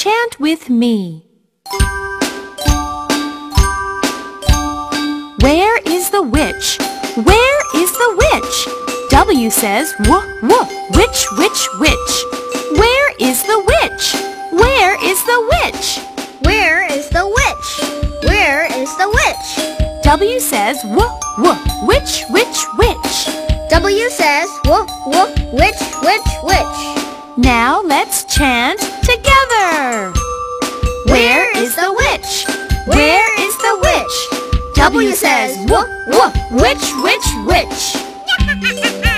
Chant with me. Where is the witch? Where is the witch? W says w w witch witch witch. Where is the witch? Where is the witch? Where is the witch? Where is the witch? W says w w witch witch witch. W says w w witch witch witch. Now let's chant W says "Woo, woo, which which which.